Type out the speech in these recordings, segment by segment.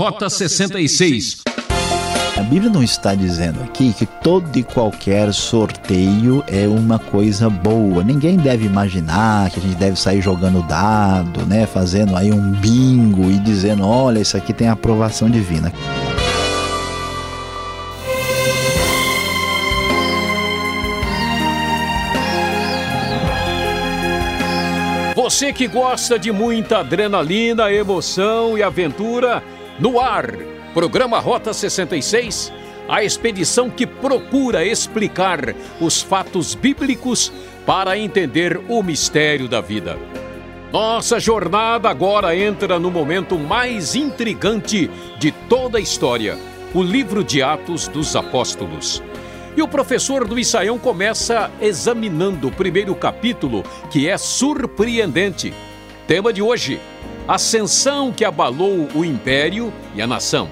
Rota 66. A Bíblia não está dizendo aqui que todo e qualquer sorteio é uma coisa boa. Ninguém deve imaginar que a gente deve sair jogando dado, né, fazendo aí um bingo e dizendo, olha, isso aqui tem aprovação divina. Você que gosta de muita adrenalina, emoção e aventura, no ar, programa Rota 66, a expedição que procura explicar os fatos bíblicos para entender o mistério da vida. Nossa jornada agora entra no momento mais intrigante de toda a história, o livro de Atos dos Apóstolos. E o professor do Ensaião começa examinando o primeiro capítulo, que é surpreendente. Tema de hoje: Ascensão que abalou o império e a nação.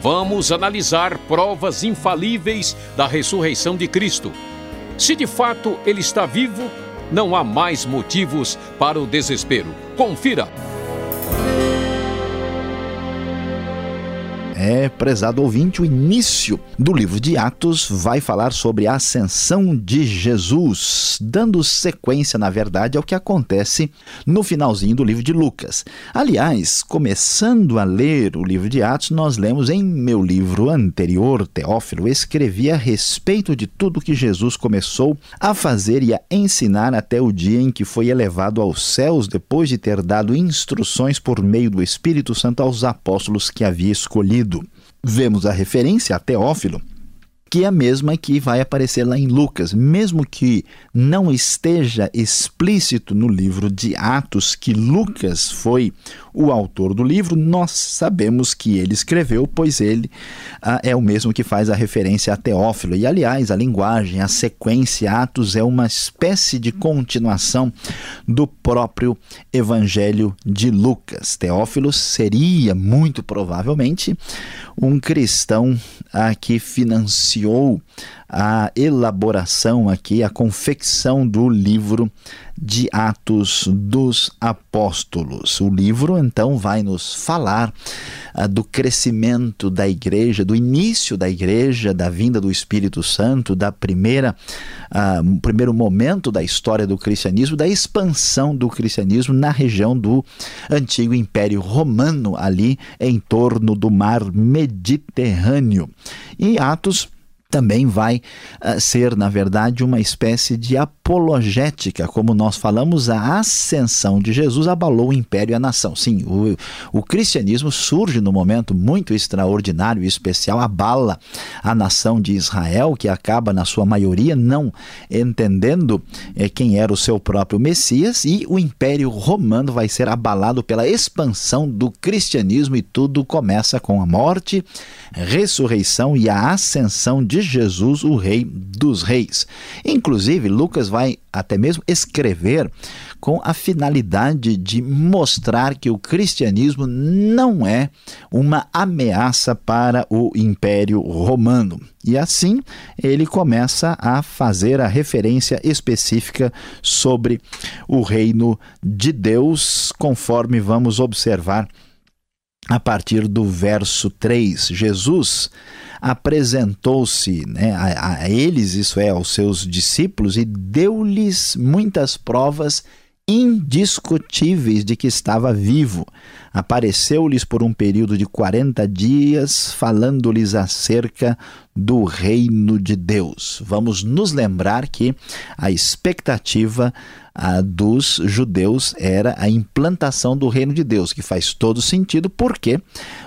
Vamos analisar provas infalíveis da ressurreição de Cristo. Se de fato ele está vivo, não há mais motivos para o desespero. Confira. É, prezado ouvinte, o início do livro de Atos vai falar sobre a ascensão de Jesus, dando sequência, na verdade, ao que acontece no finalzinho do livro de Lucas. Aliás, começando a ler o livro de Atos, nós lemos em meu livro anterior, Teófilo, escrevi a respeito de tudo que Jesus começou a fazer e a ensinar até o dia em que foi elevado aos céus, depois de ter dado instruções por meio do Espírito Santo aos apóstolos que havia escolhido. Vemos a referência a Teófilo, que é a mesma que vai aparecer lá em Lucas, mesmo que não esteja explícito no livro de Atos que Lucas foi o autor do livro, nós sabemos que ele escreveu, pois ele ah, é o mesmo que faz a referência a Teófilo. E aliás, a linguagem, a sequência Atos é uma espécie de continuação do próprio Evangelho de Lucas. Teófilo seria muito provavelmente um cristão ah, que financiou a elaboração aqui, a confecção do livro de Atos dos Apóstolos. O livro então vai nos falar uh, do crescimento da igreja, do início da igreja, da vinda do Espírito Santo, da primeira uh, primeiro momento da história do cristianismo, da expansão do cristianismo na região do antigo Império Romano ali em torno do Mar Mediterrâneo. E Atos também vai uh, ser, na verdade, uma espécie de apologética. Como nós falamos, a ascensão de Jesus abalou o império e a nação. Sim, o, o cristianismo surge num momento muito extraordinário e especial, abala a nação de Israel, que acaba, na sua maioria, não entendendo eh, quem era o seu próprio Messias, e o império romano vai ser abalado pela expansão do cristianismo, e tudo começa com a morte, ressurreição e a ascensão de Jesus, o Rei dos Reis. Inclusive, Lucas vai até mesmo escrever com a finalidade de mostrar que o cristianismo não é uma ameaça para o Império Romano. E assim ele começa a fazer a referência específica sobre o reino de Deus, conforme vamos observar a partir do verso 3. Jesus apresentou-se né, a, a eles, isso é, aos seus discípulos, e deu-lhes muitas provas indiscutíveis de que estava vivo. Apareceu-lhes por um período de 40 dias, falando-lhes acerca do reino de Deus. Vamos nos lembrar que a expectativa a dos judeus era a implantação do reino de Deus, que faz todo sentido porque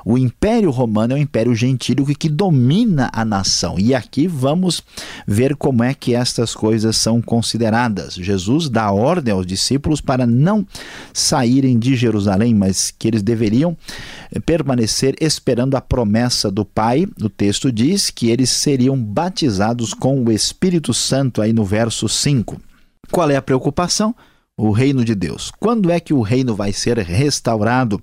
o Império Romano é um império gentílico que domina a nação. E aqui vamos ver como é que estas coisas são consideradas. Jesus dá ordem aos discípulos para não saírem de Jerusalém, mas que eles deveriam permanecer esperando a promessa do Pai. O texto diz que eles seriam batizados com o Espírito Santo aí no verso 5. Qual é a preocupação? O reino de Deus. Quando é que o reino vai ser restaurado?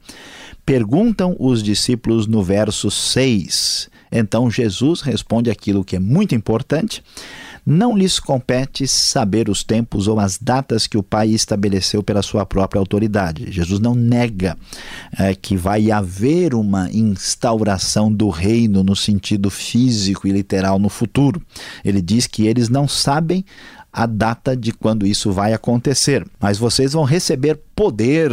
Perguntam os discípulos no verso 6. Então Jesus responde aquilo que é muito importante. Não lhes compete saber os tempos ou as datas que o Pai estabeleceu pela sua própria autoridade. Jesus não nega é, que vai haver uma instauração do reino no sentido físico e literal no futuro. Ele diz que eles não sabem a data de quando isso vai acontecer, mas vocês vão receber poder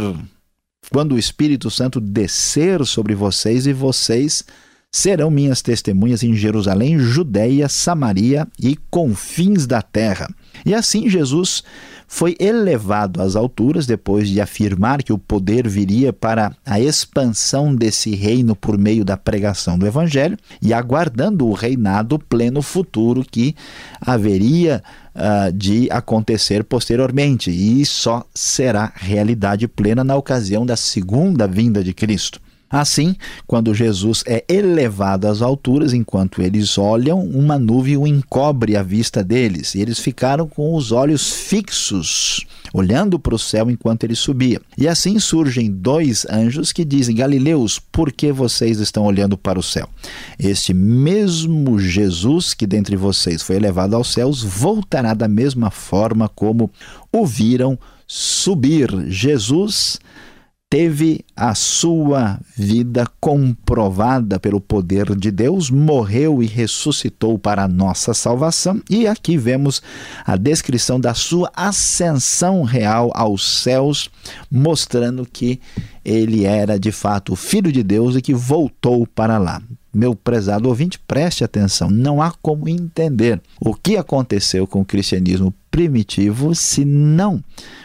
quando o Espírito Santo descer sobre vocês e vocês serão minhas testemunhas em Jerusalém, Judéia, Samaria e confins da terra. E assim Jesus foi elevado às alturas depois de afirmar que o poder viria para a expansão desse reino por meio da pregação do evangelho e aguardando o reinado pleno futuro que haveria uh, de acontecer posteriormente e só será realidade plena na ocasião da segunda vinda de Cristo. Assim, quando Jesus é elevado às alturas, enquanto eles olham, uma nuvem o encobre a vista deles, e eles ficaram com os olhos fixos, olhando para o céu enquanto ele subia. E assim surgem dois anjos que dizem: Galileus, por que vocês estão olhando para o céu? Este mesmo Jesus que dentre vocês foi elevado aos céus voltará da mesma forma como o viram subir. Jesus teve a sua vida comprovada pelo poder de Deus, morreu e ressuscitou para a nossa salvação, e aqui vemos a descrição da sua ascensão real aos céus, mostrando que ele era de fato o Filho de Deus e que voltou para lá. Meu prezado ouvinte, preste atenção, não há como entender o que aconteceu com o cristianismo primitivo se não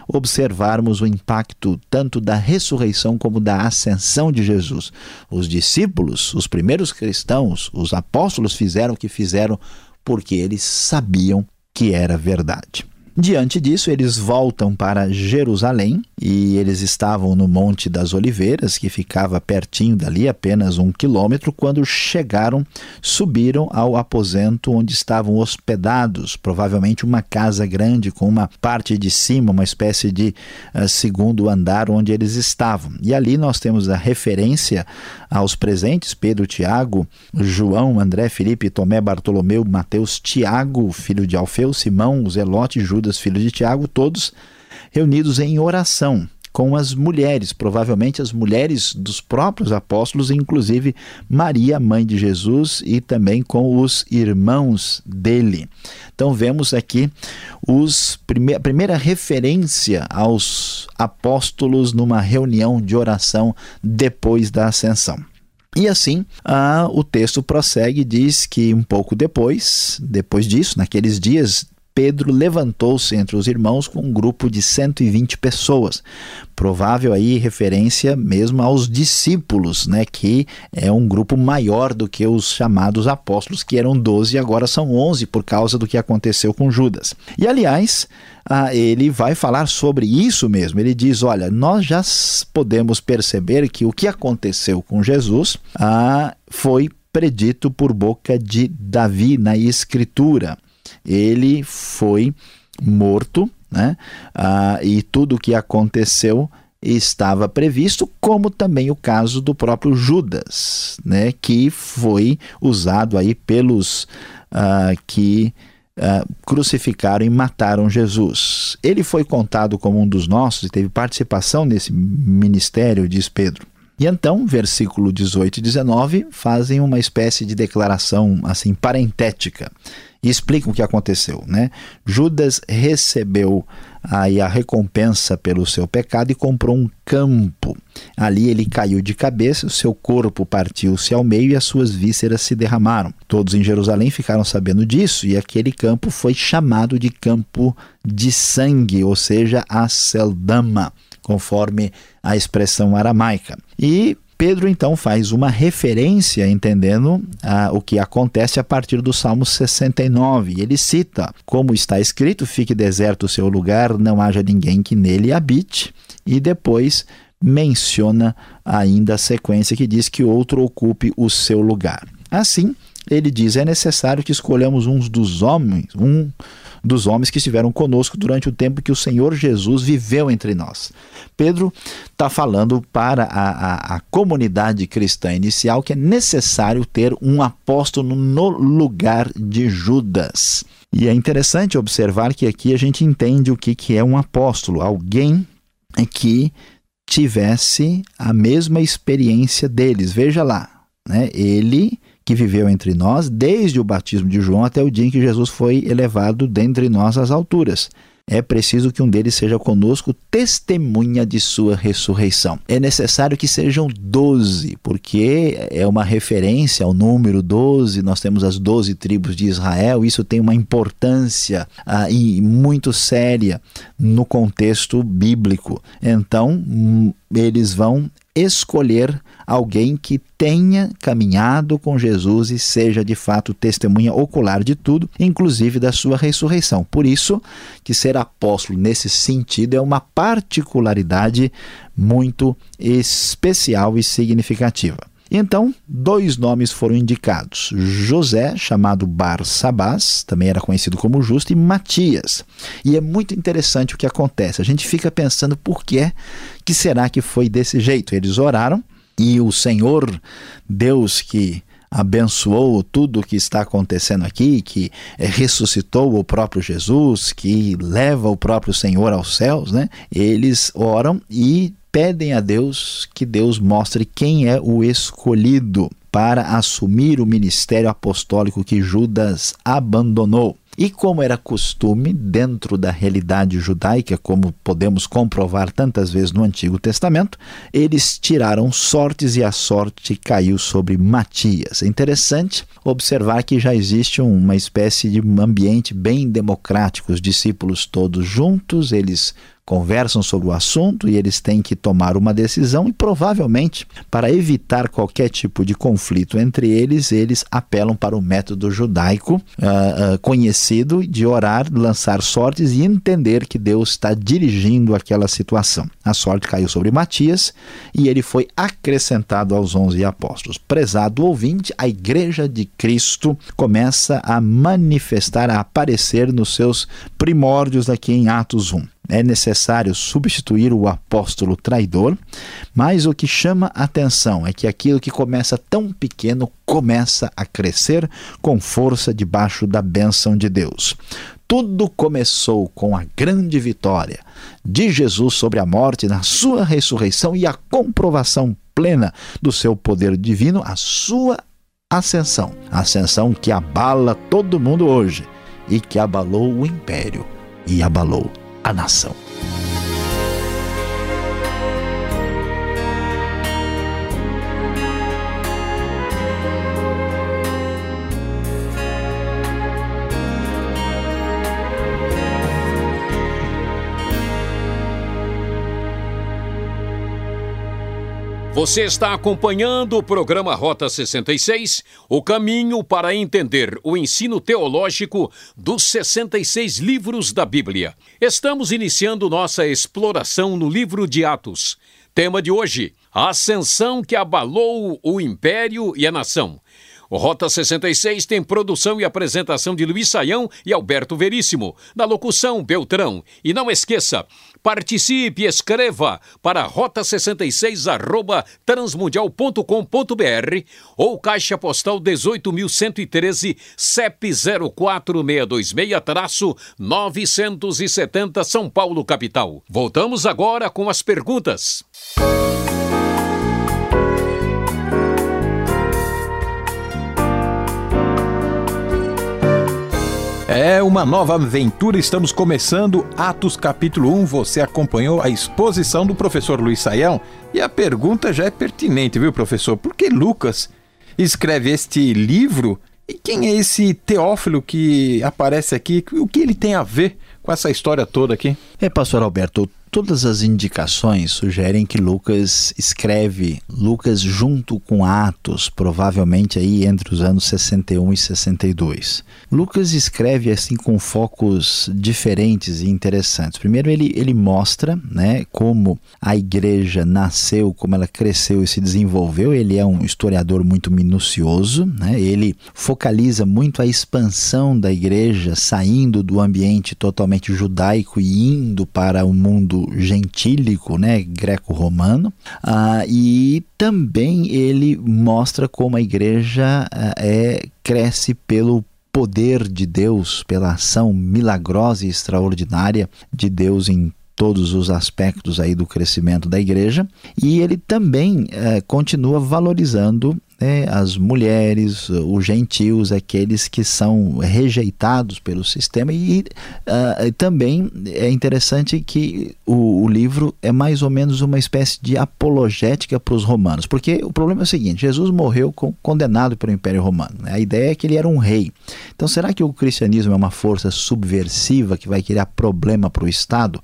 observarmos o impacto tanto da ressurreição como da ascensão de Jesus. Os discípulos, os primeiros cristãos, os apóstolos fizeram o que fizeram porque eles sabiam que era verdade. Diante disso, eles voltam para Jerusalém e eles estavam no Monte das Oliveiras, que ficava pertinho dali, apenas um quilômetro. Quando chegaram, subiram ao aposento onde estavam hospedados, provavelmente uma casa grande com uma parte de cima, uma espécie de uh, segundo andar onde eles estavam. E ali nós temos a referência aos presentes: Pedro, Tiago, João, André, Felipe, Tomé, Bartolomeu, Mateus, Tiago, filho de Alfeu, Simão, Zelote, Judas, filho de Tiago, todos reunidos em oração com as mulheres, provavelmente as mulheres dos próprios apóstolos, inclusive Maria, mãe de Jesus, e também com os irmãos dele. Então vemos aqui os prime a primeira referência aos apóstolos numa reunião de oração depois da ascensão. E assim, ah, o texto prossegue diz que um pouco depois, depois disso, naqueles dias Pedro levantou-se entre os irmãos com um grupo de 120 pessoas. Provável aí referência mesmo aos discípulos, né, que é um grupo maior do que os chamados apóstolos, que eram 12 e agora são 11 por causa do que aconteceu com Judas. E aliás, ah, ele vai falar sobre isso mesmo. Ele diz: olha, nós já podemos perceber que o que aconteceu com Jesus ah, foi predito por boca de Davi na Escritura ele foi morto, né? Ah, e tudo o que aconteceu estava previsto, como também o caso do próprio Judas, né? Que foi usado aí pelos ah, que Uh, crucificaram e mataram Jesus. Ele foi contado como um dos nossos e teve participação nesse ministério, diz Pedro. E então, versículo 18 e 19 fazem uma espécie de declaração assim parentética e explicam o que aconteceu, né? Judas recebeu aí a recompensa pelo seu pecado e comprou um campo. Ali ele caiu de cabeça, o seu corpo partiu-se ao meio e as suas vísceras se derramaram. Todos em Jerusalém ficaram sabendo disso e aquele campo foi chamado de campo de sangue, ou seja, a Seldama conforme a expressão aramaica. E Pedro então faz uma referência, entendendo ah, o que acontece a partir do Salmo 69. Ele cita, como está escrito: fique deserto o seu lugar, não haja ninguém que nele habite. E depois menciona ainda a sequência que diz que outro ocupe o seu lugar. Assim, ele diz: é necessário que escolhamos uns dos homens, um dos homens que estiveram conosco durante o tempo que o Senhor Jesus viveu entre nós. Pedro está falando para a, a, a, comunidade cristã inicial que é necessário ter um apóstolo no lugar de Judas. E é interessante observar que aqui a gente entende o que, que é um apóstolo, alguém que tivesse a mesma experiência deles. Veja lá, né? ele que viveu entre nós desde o batismo de João até o dia em que Jesus foi elevado dentre nós às alturas é preciso que um deles seja conosco testemunha de sua ressurreição. É necessário que sejam doze, porque é uma referência ao número doze. Nós temos as doze tribos de Israel. Isso tem uma importância ah, muito séria no contexto bíblico. Então, hum, eles vão escolher alguém que tenha caminhado com Jesus e seja de fato testemunha ocular de tudo, inclusive da sua ressurreição. Por isso que ser apóstolo nesse sentido é uma particularidade muito especial e significativa. Então, dois nomes foram indicados: José, chamado Barsabás, também era conhecido como Justo, e Matias. E é muito interessante o que acontece. A gente fica pensando por que, que será que foi desse jeito. Eles oraram e o Senhor, Deus que abençoou tudo o que está acontecendo aqui, que é, ressuscitou o próprio Jesus, que leva o próprio Senhor aos céus, né? Eles oram e pedem a Deus que Deus mostre quem é o escolhido para assumir o ministério apostólico que Judas abandonou. E como era costume dentro da realidade judaica, como podemos comprovar tantas vezes no Antigo Testamento, eles tiraram sortes e a sorte caiu sobre Matias. É interessante observar que já existe uma espécie de ambiente bem democrático, os discípulos todos juntos, eles conversam sobre o assunto e eles têm que tomar uma decisão e provavelmente para evitar qualquer tipo de conflito entre eles, eles apelam para o método judaico uh, uh, conhecido de orar, lançar sortes e entender que Deus está dirigindo aquela situação. A sorte caiu sobre Matias e ele foi acrescentado aos onze apóstolos. Prezado ouvinte, a igreja de Cristo começa a manifestar, a aparecer nos seus primórdios aqui em Atos 1 é necessário substituir o apóstolo traidor, mas o que chama atenção é que aquilo que começa tão pequeno começa a crescer com força debaixo da bênção de Deus. Tudo começou com a grande vitória de Jesus sobre a morte, na sua ressurreição e a comprovação plena do seu poder divino, a sua ascensão. Ascensão que abala todo mundo hoje e que abalou o império e abalou a nação. Você está acompanhando o programa Rota 66, o caminho para entender o ensino teológico dos 66 livros da Bíblia. Estamos iniciando nossa exploração no livro de Atos. Tema de hoje: a ascensão que abalou o império e a nação. Rota 66 tem produção e apresentação de Luiz Saião e Alberto Veríssimo. Na locução, Beltrão. E não esqueça, participe, escreva para rota66 arroba transmundial.com.br ou caixa postal 18.113 CEP 04626-970 São Paulo, capital. Voltamos agora com as perguntas. É uma nova aventura, estamos começando Atos capítulo 1. Você acompanhou a exposição do professor Luiz Saião e a pergunta já é pertinente, viu, professor? Por que Lucas escreve este livro e quem é esse Teófilo que aparece aqui? O que ele tem a ver com essa história toda aqui? É, pastor Alberto, Todas as indicações sugerem que Lucas escreve Lucas junto com Atos, provavelmente aí entre os anos 61 e 62. Lucas escreve assim com focos diferentes e interessantes. Primeiro ele, ele mostra, né, como a igreja nasceu, como ela cresceu e se desenvolveu. Ele é um historiador muito minucioso, né? Ele focaliza muito a expansão da igreja saindo do ambiente totalmente judaico e indo para o mundo gentílico, né, greco-romano, ah, e também ele mostra como a igreja ah, é, cresce pelo poder de Deus, pela ação milagrosa e extraordinária de Deus em todos os aspectos aí do crescimento da igreja. E ele também eh, continua valorizando né, as mulheres, os gentios, aqueles que são rejeitados pelo sistema. E uh, também é interessante que o, o, livro é mais ou menos uma espécie de apologética para os romanos, porque o problema é o seguinte: Jesus morreu com, condenado pelo Império Romano. Né? A ideia é que ele era um rei. Então, será que o cristianismo é uma força subversiva que vai criar problema para o Estado?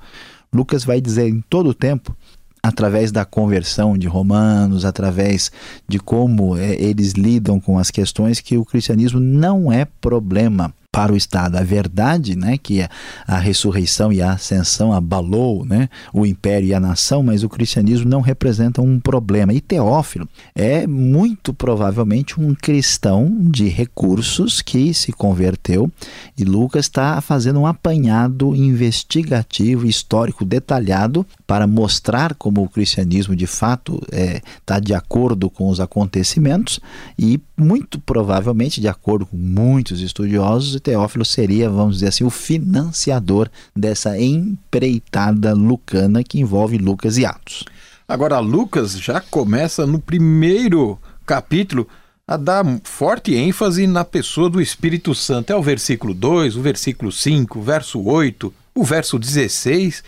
Lucas vai dizer em todo o tempo através da conversão de romanos, através de como é, eles lidam com as questões, que o cristianismo não é problema para o Estado. A verdade, né, que a, a ressurreição e a ascensão abalou né, o império e a nação, mas o cristianismo não representa um problema. E Teófilo é muito provavelmente um cristão de recursos que se converteu e Lucas está fazendo um apanhado investigativo, histórico, detalhado para mostrar como o cristianismo de fato está é, tá de acordo com os acontecimentos e muito provavelmente, de acordo com muitos estudiosos, Teófilo seria, vamos dizer assim, o financiador dessa empreitada lucana que envolve Lucas e Atos. Agora, Lucas já começa no primeiro capítulo a dar forte ênfase na pessoa do Espírito Santo. É o versículo 2, o versículo 5, o verso 8, o verso 16.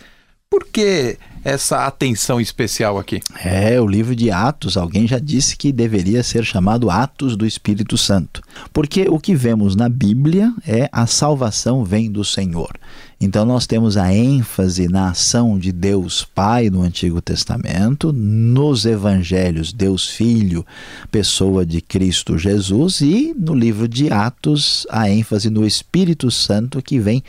Por que essa atenção especial aqui? É, o livro de Atos, alguém já disse que deveria ser chamado Atos do Espírito Santo. Porque o que vemos na Bíblia é a salvação vem do Senhor. Então nós temos a ênfase na ação de Deus Pai no Antigo Testamento, nos evangelhos Deus Filho, pessoa de Cristo Jesus e no livro de Atos a ênfase no Espírito Santo que vem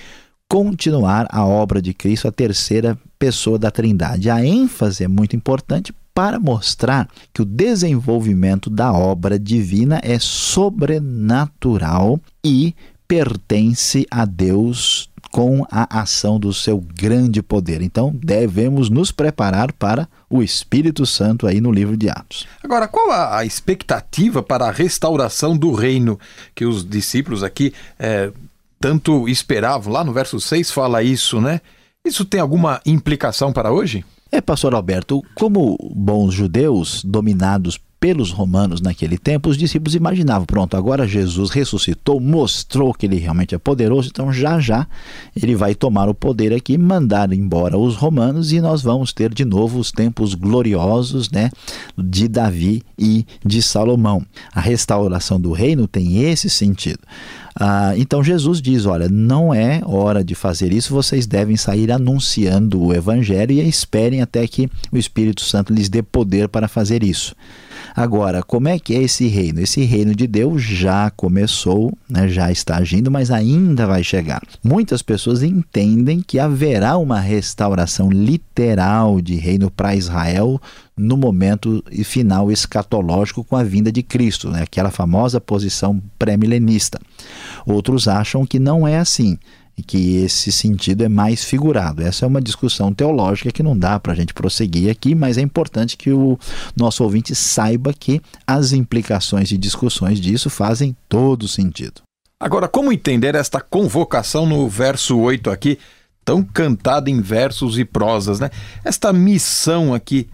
continuar a obra de Cristo, a terceira pessoa da Trindade. A ênfase é muito importante para mostrar que o desenvolvimento da obra divina é sobrenatural e pertence a Deus com a ação do seu grande poder. Então, devemos nos preparar para o Espírito Santo aí no livro de Atos. Agora, qual a expectativa para a restauração do reino que os discípulos aqui é, tanto esperavam. Lá no verso 6 fala isso, né? Isso tem alguma implicação para hoje? É, pastor Alberto, como bons judeus dominados pelos romanos naquele tempo, os discípulos imaginavam: pronto, agora Jesus ressuscitou, mostrou que ele realmente é poderoso, então já já ele vai tomar o poder aqui, mandar embora os romanos e nós vamos ter de novo os tempos gloriosos né, de Davi e de Salomão. A restauração do reino tem esse sentido. Ah, então Jesus diz: olha, não é hora de fazer isso, vocês devem sair anunciando o Evangelho e esperem até que o Espírito Santo lhes dê poder para fazer isso. Agora, como é que é esse reino? Esse reino de Deus já começou, né, já está agindo, mas ainda vai chegar. Muitas pessoas entendem que haverá uma restauração literal de reino para Israel no momento final escatológico com a vinda de Cristo, né? aquela famosa posição pré-milenista. Outros acham que não é assim e que esse sentido é mais figurado. Essa é uma discussão teológica que não dá para a gente prosseguir aqui, mas é importante que o nosso ouvinte saiba que as implicações e discussões disso fazem todo sentido. Agora, como entender esta convocação no verso 8 aqui, tão cantada em versos e prosas, né? Esta missão aqui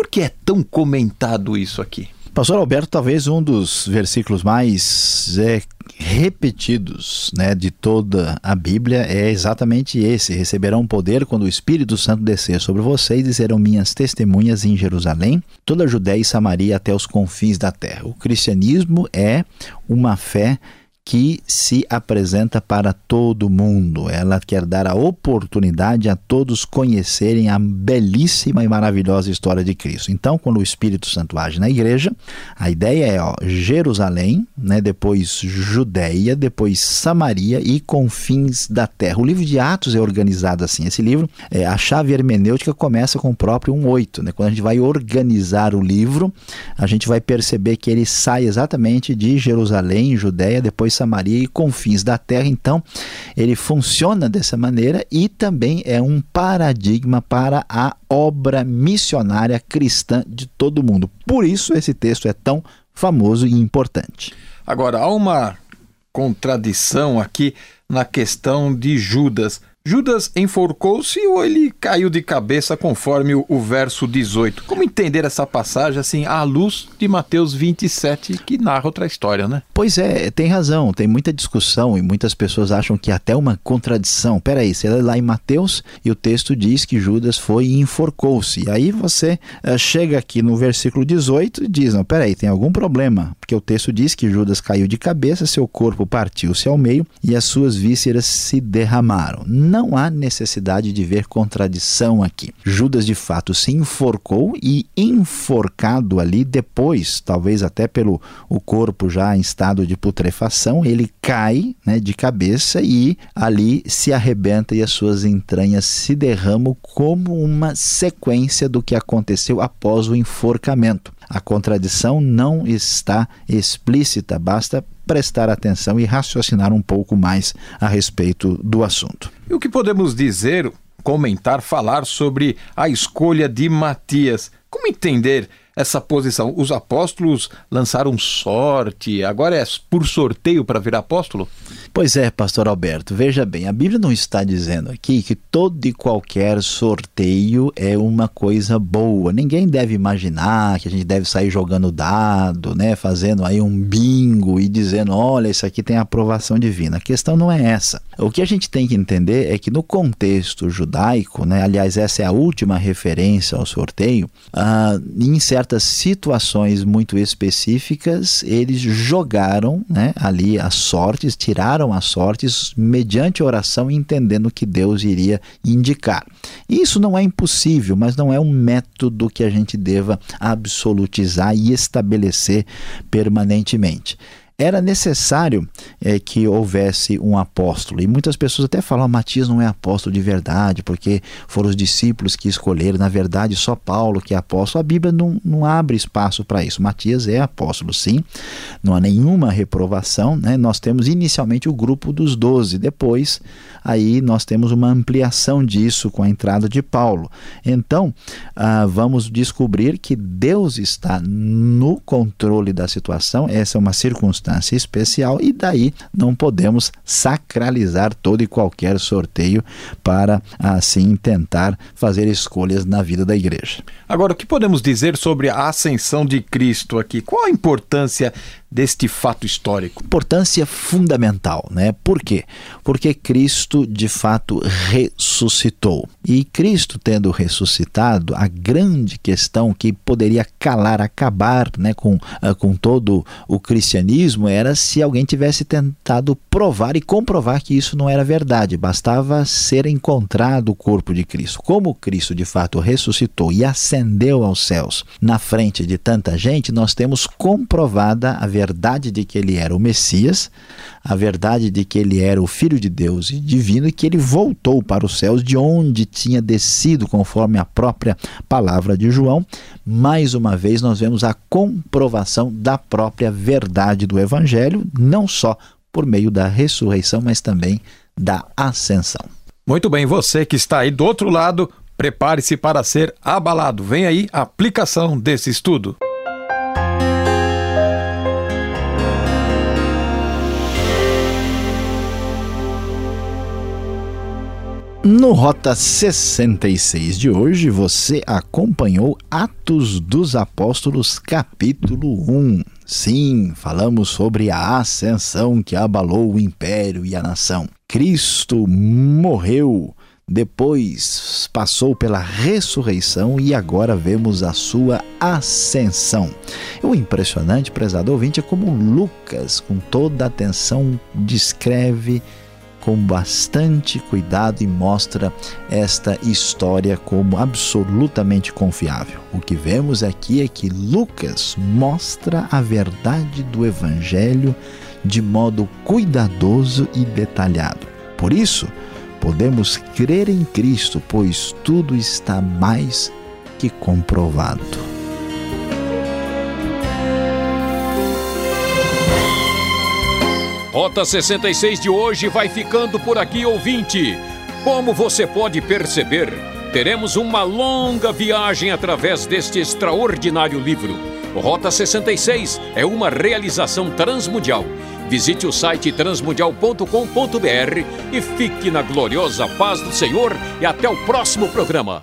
por que é tão comentado isso aqui? Pastor Alberto, talvez um dos versículos mais é, repetidos né, de toda a Bíblia é exatamente esse: receberão poder quando o Espírito Santo descer sobre vocês e serão minhas testemunhas em Jerusalém, toda a Judéia e Samaria até os confins da terra. O cristianismo é uma fé que se apresenta para todo mundo. Ela quer dar a oportunidade a todos conhecerem a belíssima e maravilhosa história de Cristo. Então, quando o Espírito Santo age na igreja, a ideia é ó, Jerusalém, né, depois Judéia, depois Samaria e confins da terra. O livro de Atos é organizado assim. Esse livro, é, a chave hermenêutica começa com o próprio 1.8. Né? Quando a gente vai organizar o livro, a gente vai perceber que ele sai exatamente de Jerusalém, Judéia, depois Samaria e confins da terra. Então, ele funciona dessa maneira e também é um paradigma para a obra missionária cristã de todo mundo. Por isso, esse texto é tão famoso e importante. Agora, há uma contradição aqui na questão de Judas. Judas enforcou-se ou ele caiu de cabeça conforme o, o, verso 18? Como entender essa passagem assim à luz de Mateus 27 que narra outra história, né? Pois é, tem razão, tem muita discussão e muitas pessoas acham que até uma contradição. Peraí, você lê lá em Mateus e o texto diz que Judas foi e enforcou-se. Aí você uh, chega aqui no versículo 18 e diz, não, peraí, tem algum problema, porque o texto diz que Judas caiu de cabeça, seu corpo partiu-se ao meio e as suas vísceras se derramaram não há necessidade de ver contradição aqui. Judas de fato se enforcou e enforcado ali depois, talvez até pelo o corpo já em estado de putrefação, ele cai né, de cabeça e ali se arrebenta e as suas entranhas se derramam como uma sequência do que aconteceu após o enforcamento. A contradição não está explícita, basta prestar atenção e raciocinar um pouco mais a respeito do assunto. E o que podemos dizer, comentar, falar sobre a escolha de Matias? Como entender essa posição? Os apóstolos lançaram sorte, agora é por sorteio para virar apóstolo? Pois é, pastor Alberto, veja bem, a Bíblia não está dizendo aqui que todo e qualquer sorteio é uma coisa boa. Ninguém deve imaginar que a gente deve sair jogando dado, né, fazendo aí um bingo e dizendo, olha, isso aqui tem aprovação divina. A questão não é essa. O que a gente tem que entender é que no contexto judaico, né, aliás, essa é a última referência ao sorteio, ah, em certas situações muito específicas, eles jogaram né, ali as sortes, tiraram as sortes mediante oração, entendendo que Deus iria indicar. Isso não é impossível, mas não é um método que a gente deva absolutizar e estabelecer permanentemente era necessário é, que houvesse um apóstolo. E muitas pessoas até falam: ah, Matias não é apóstolo de verdade, porque foram os discípulos que escolheram. Na verdade, só Paulo que é apóstolo. A Bíblia não, não abre espaço para isso. Matias é apóstolo, sim. Não há nenhuma reprovação. Né? Nós temos inicialmente o grupo dos doze. Depois, aí nós temos uma ampliação disso com a entrada de Paulo. Então, ah, vamos descobrir que Deus está no controle da situação. Essa é uma circunstância circunstância especial e daí não podemos sacralizar todo e qualquer sorteio para assim tentar fazer escolhas na vida da igreja. Agora, o que podemos dizer sobre a ascensão de Cristo aqui? Qual a importância deste fato histórico? Importância fundamental, né? Por quê? Porque Cristo de fato ressuscitou. E Cristo tendo ressuscitado, a grande questão que poderia calar, acabar né, com, uh, com todo o cristianismo era se alguém tivesse tentado provar e comprovar que isso não era verdade. Bastava ser encontrado o corpo de Cristo. Como Cristo de fato ressuscitou e ascendeu aos céus na frente de tanta gente, nós temos comprovada a verdade de que ele era o Messias, a verdade de que ele era o Filho de Deus e divino e que ele voltou para os céus de onde tinha descido, conforme a própria palavra de João. Mais uma vez, nós vemos a comprovação da própria verdade do Evangelho, não só por meio da ressurreição, mas também da ascensão. Muito bem, você que está aí do outro lado, prepare-se para ser abalado. Vem aí a aplicação desse estudo. No Rota 66 de hoje, você acompanhou Atos dos Apóstolos, capítulo 1. Sim, falamos sobre a ascensão que abalou o império e a nação. Cristo morreu depois passou pela ressurreição e agora vemos a sua ascensão. O impressionante, prezado ouvinte, é como Lucas, com toda a atenção, descreve com bastante cuidado e mostra esta história como absolutamente confiável. O que vemos aqui é que Lucas mostra a verdade do Evangelho de modo cuidadoso e detalhado. Por isso, podemos crer em Cristo, pois tudo está mais que comprovado. Rota 66 de hoje vai ficando por aqui, ouvinte. Como você pode perceber, teremos uma longa viagem através deste extraordinário livro. Rota 66 é uma realização transmundial. Visite o site transmundial.com.br e fique na gloriosa paz do Senhor e até o próximo programa.